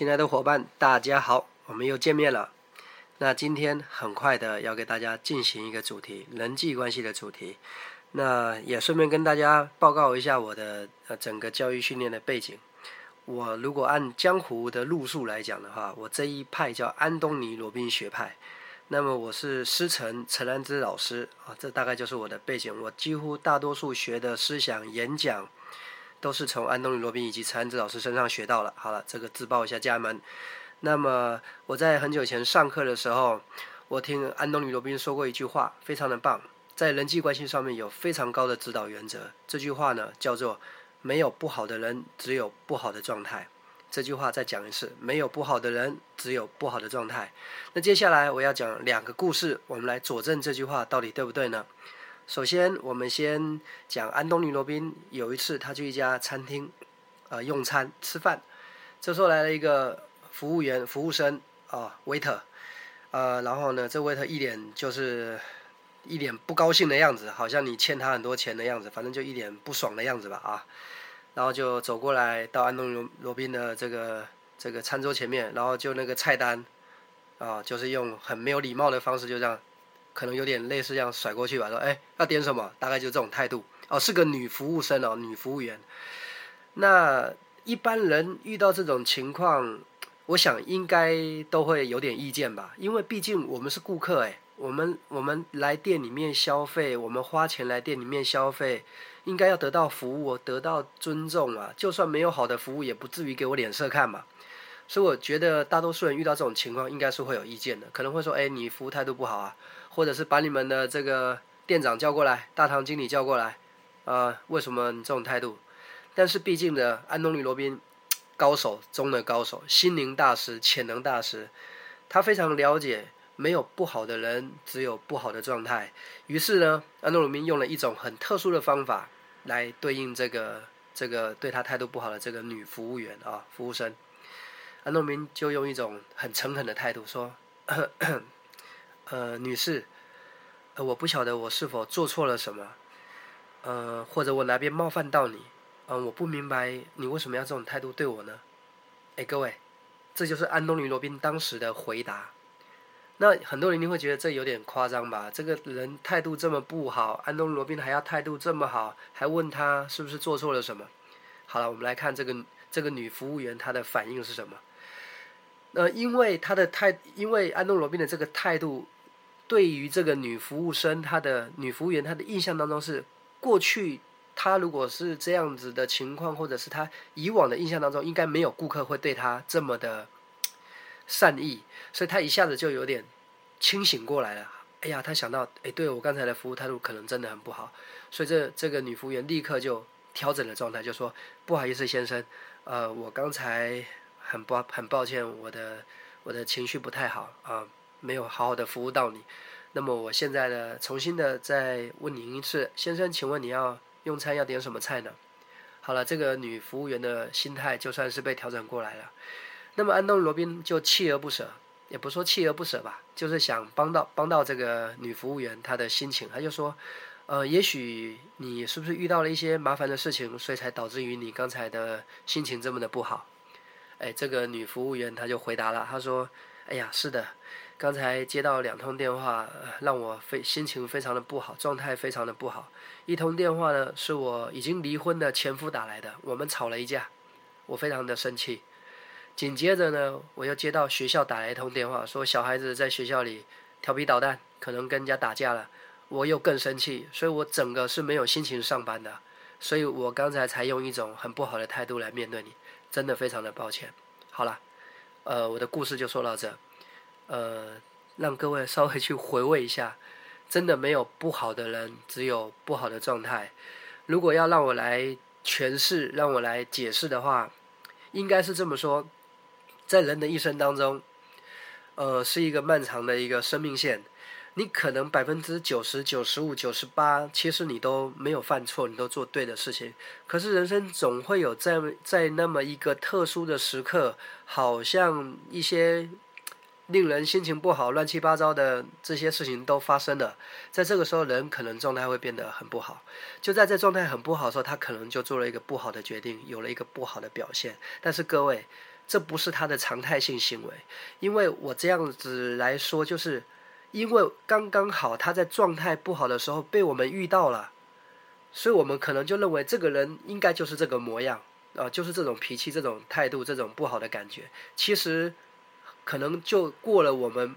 亲爱的伙伴，大家好，我们又见面了。那今天很快的要给大家进行一个主题，人际关系的主题。那也顺便跟大家报告一下我的呃整个教育训练的背景。我如果按江湖的路数来讲的话，我这一派叫安东尼罗宾学派。那么我是师承陈安之老师啊，这大概就是我的背景。我几乎大多数学的思想演讲，都是从安东尼罗宾以及陈安之老师身上学到了。好了，这个自报一下家门。那么我在很久前上课的时候，我听安东尼罗宾说过一句话，非常的棒。在人际关系上面有非常高的指导原则。这句话呢叫做“没有不好的人，只有不好的状态”。这句话再讲一次：没有不好的人，只有不好的状态。那接下来我要讲两个故事，我们来佐证这句话到底对不对呢？首先，我们先讲安东尼罗宾有一次他去一家餐厅，呃，用餐吃饭，这时候来了一个服务员、服务生啊，waiter，呃，然后呢，这 waiter 一脸就是。一脸不高兴的样子，好像你欠他很多钱的样子，反正就一脸不爽的样子吧啊。然后就走过来到安东尼罗宾的这个这个餐桌前面，然后就那个菜单啊，就是用很没有礼貌的方式就这样，可能有点类似这样甩过去吧，说哎要点什么？大概就这种态度哦，是个女服务生哦，女服务员。那一般人遇到这种情况，我想应该都会有点意见吧，因为毕竟我们是顾客哎。我们我们来店里面消费，我们花钱来店里面消费，应该要得到服务，得到尊重啊！就算没有好的服务，也不至于给我脸色看嘛。所以我觉得大多数人遇到这种情况，应该是会有意见的，可能会说：“哎，你服务态度不好啊，或者是把你们的这个店长叫过来，大堂经理叫过来，啊，为什么你这种态度？”但是毕竟呢，安东尼罗宾，高手中的高手，心灵大师、潜能大师，他非常了解。没有不好的人，只有不好的状态。于是呢，安东鲁宾用了一种很特殊的方法来对应这个这个对他态度不好的这个女服务员啊，服务生。安东鲁宾就用一种很诚恳的态度说：“ 呃，女士，呃，我不晓得我是否做错了什么，呃，或者我哪边冒犯到你，嗯，我不明白你为什么要这种态度对我呢？”哎，各位，这就是安东尼罗宾当时的回答。那很多人一定会觉得这有点夸张吧？这个人态度这么不好，安东尼罗宾还要态度这么好，还问他是不是做错了什么？好了，我们来看这个这个女服务员她的反应是什么？呃，因为他的态，因为安东罗宾的这个态度，对于这个女服务生，她的女服务员，她的印象当中是过去她如果是这样子的情况，或者是她以往的印象当中，应该没有顾客会对她这么的。善意，所以他一下子就有点清醒过来了。哎呀，他想到，哎，对我刚才的服务态度可能真的很不好，所以这这个女服务员立刻就调整了状态，就说：“不好意思，先生，呃，我刚才很不很抱歉，我的我的情绪不太好啊，没有好好的服务到你。那么我现在呢，重新的再问您一次，先生，请问你要用餐要点什么菜呢？好了，这个女服务员的心态就算是被调整过来了。”那么安东尼罗宾就锲而不舍，也不说锲而不舍吧，就是想帮到帮到这个女服务员她的心情。他就说，呃，也许你是不是遇到了一些麻烦的事情，所以才导致于你刚才的心情这么的不好？哎，这个女服务员她就回答了，她说，哎呀，是的，刚才接到两通电话，让我非心情非常的不好，状态非常的不好。一通电话呢，是我已经离婚的前夫打来的，我们吵了一架，我非常的生气。紧接着呢，我又接到学校打来一通电话，说小孩子在学校里调皮捣蛋，可能跟人家打架了。我又更生气，所以我整个是没有心情上班的。所以我刚才才用一种很不好的态度来面对你，真的非常的抱歉。好了，呃，我的故事就说到这，呃，让各位稍微去回味一下，真的没有不好的人，只有不好的状态。如果要让我来诠释，让我来解释的话，应该是这么说。在人的一生当中，呃，是一个漫长的一个生命线。你可能百分之九十九、十五、九十八，其实你都没有犯错，你都做对的事情。可是人生总会有在在那么一个特殊的时刻，好像一些令人心情不好、乱七八糟的这些事情都发生了。在这个时候，人可能状态会变得很不好。就在这状态很不好的时候，他可能就做了一个不好的决定，有了一个不好的表现。但是各位。这不是他的常态性行为。因为我这样子来说，就是因为刚刚好他在状态不好的时候被我们遇到了，所以我们可能就认为这个人应该就是这个模样啊，就是这种脾气、这种态度、这种不好的感觉。其实可能就过了我们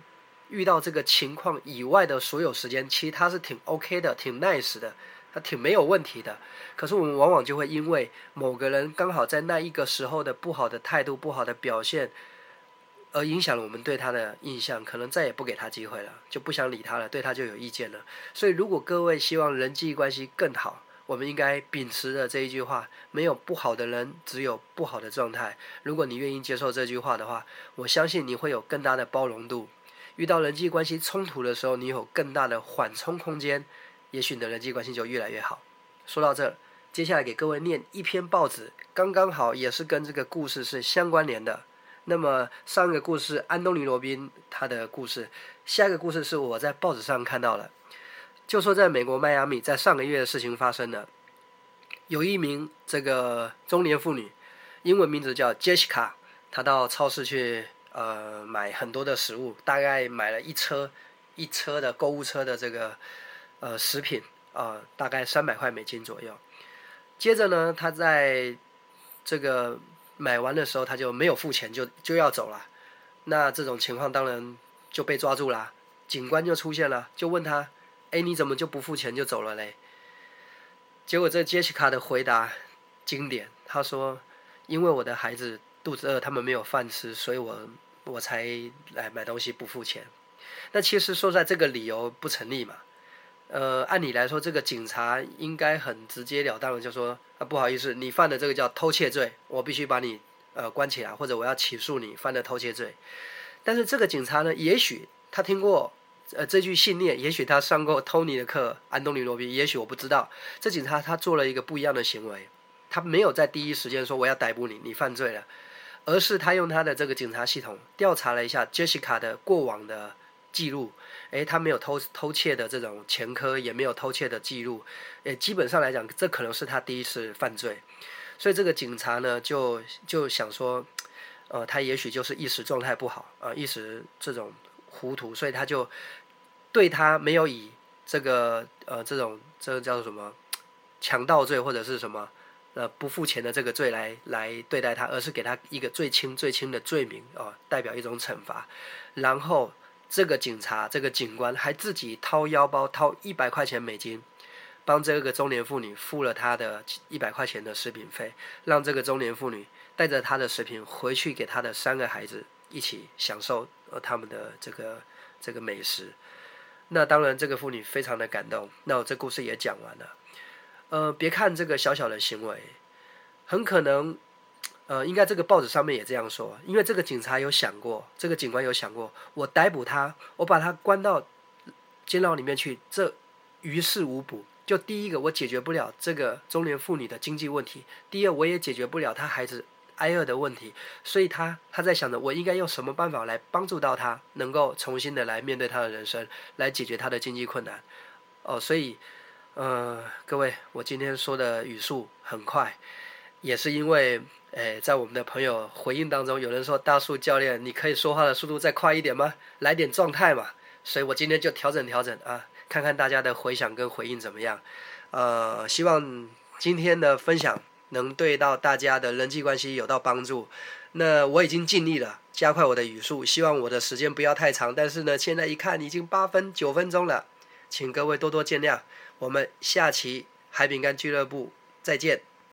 遇到这个情况以外的所有时间，其实他是挺 OK 的，挺 nice 的。他挺没有问题的，可是我们往往就会因为某个人刚好在那一个时候的不好的态度、不好的表现，而影响了我们对他的印象，可能再也不给他机会了，就不想理他了，对他就有意见了。所以，如果各位希望人际关系更好，我们应该秉持着这一句话：没有不好的人，只有不好的状态。如果你愿意接受这句话的话，我相信你会有更大的包容度。遇到人际关系冲突的时候，你有更大的缓冲空间。也许你的人际关系就越来越好。说到这，接下来给各位念一篇报纸，刚刚好也是跟这个故事是相关联的。那么上一个故事安东尼罗宾他的故事，下一个故事是我在报纸上看到了，就说在美国迈阿密，在上个月的事情发生了，有一名这个中年妇女，英文名字叫 Jessica，她到超市去呃买很多的食物，大概买了一车一车的购物车的这个。呃，食品啊，大概三百块美金左右。接着呢，他在这个买完的时候，他就没有付钱，就就要走了。那这种情况当然就被抓住了，警官就出现了，就问他：“哎，你怎么就不付钱就走了嘞？”结果这杰西卡的回答经典，他说：“因为我的孩子肚子饿，他们没有饭吃，所以我我才来买东西不付钱。”那其实说在这个理由不成立嘛。呃，按理来说，这个警察应该很直截了当的就说：“啊，不好意思，你犯的这个叫偷窃罪，我必须把你呃关起来，或者我要起诉你犯的偷窃罪。”但是这个警察呢，也许他听过呃这句信念，也许他上过托尼的课，安东尼罗宾，也许我不知道。这警察他做了一个不一样的行为，他没有在第一时间说我要逮捕你，你犯罪了，而是他用他的这个警察系统调查了一下杰西卡的过往的。记录，诶，他没有偷偷窃的这种前科，也没有偷窃的记录，诶，基本上来讲，这可能是他第一次犯罪，所以这个警察呢，就就想说，呃，他也许就是一时状态不好啊，一时这种糊涂，所以他就对他没有以这个呃这种这个叫做什么强盗罪或者是什么呃不付钱的这个罪来来对待他，而是给他一个最轻最轻的罪名啊，代表一种惩罚，然后。这个警察，这个警官还自己掏腰包掏一百块钱美金，帮这个中年妇女付了她的一百块钱的食品费，让这个中年妇女带着她的食品回去给她的三个孩子一起享受呃他们的这个这个美食。那当然，这个妇女非常的感动。那我这故事也讲完了。呃，别看这个小小的行为，很可能。呃，应该这个报纸上面也这样说，因为这个警察有想过，这个警官有想过，我逮捕他，我把他关到监牢里面去，这于事无补。就第一个，我解决不了这个中年妇女的经济问题；第二，我也解决不了他孩子挨饿的问题。所以他他在想着，我应该用什么办法来帮助到他，能够重新的来面对他的人生，来解决他的经济困难。哦，所以，呃，各位，我今天说的语速很快。也是因为，诶，在我们的朋友回应当中，有人说大树教练，你可以说话的速度再快一点吗？来点状态嘛。所以我今天就调整调整啊，看看大家的回响跟回应怎么样。呃，希望今天的分享能对到大家的人际关系有到帮助。那我已经尽力了，加快我的语速，希望我的时间不要太长。但是呢，现在一看已经八分九分钟了，请各位多多见谅。我们下期海饼干俱乐部再见。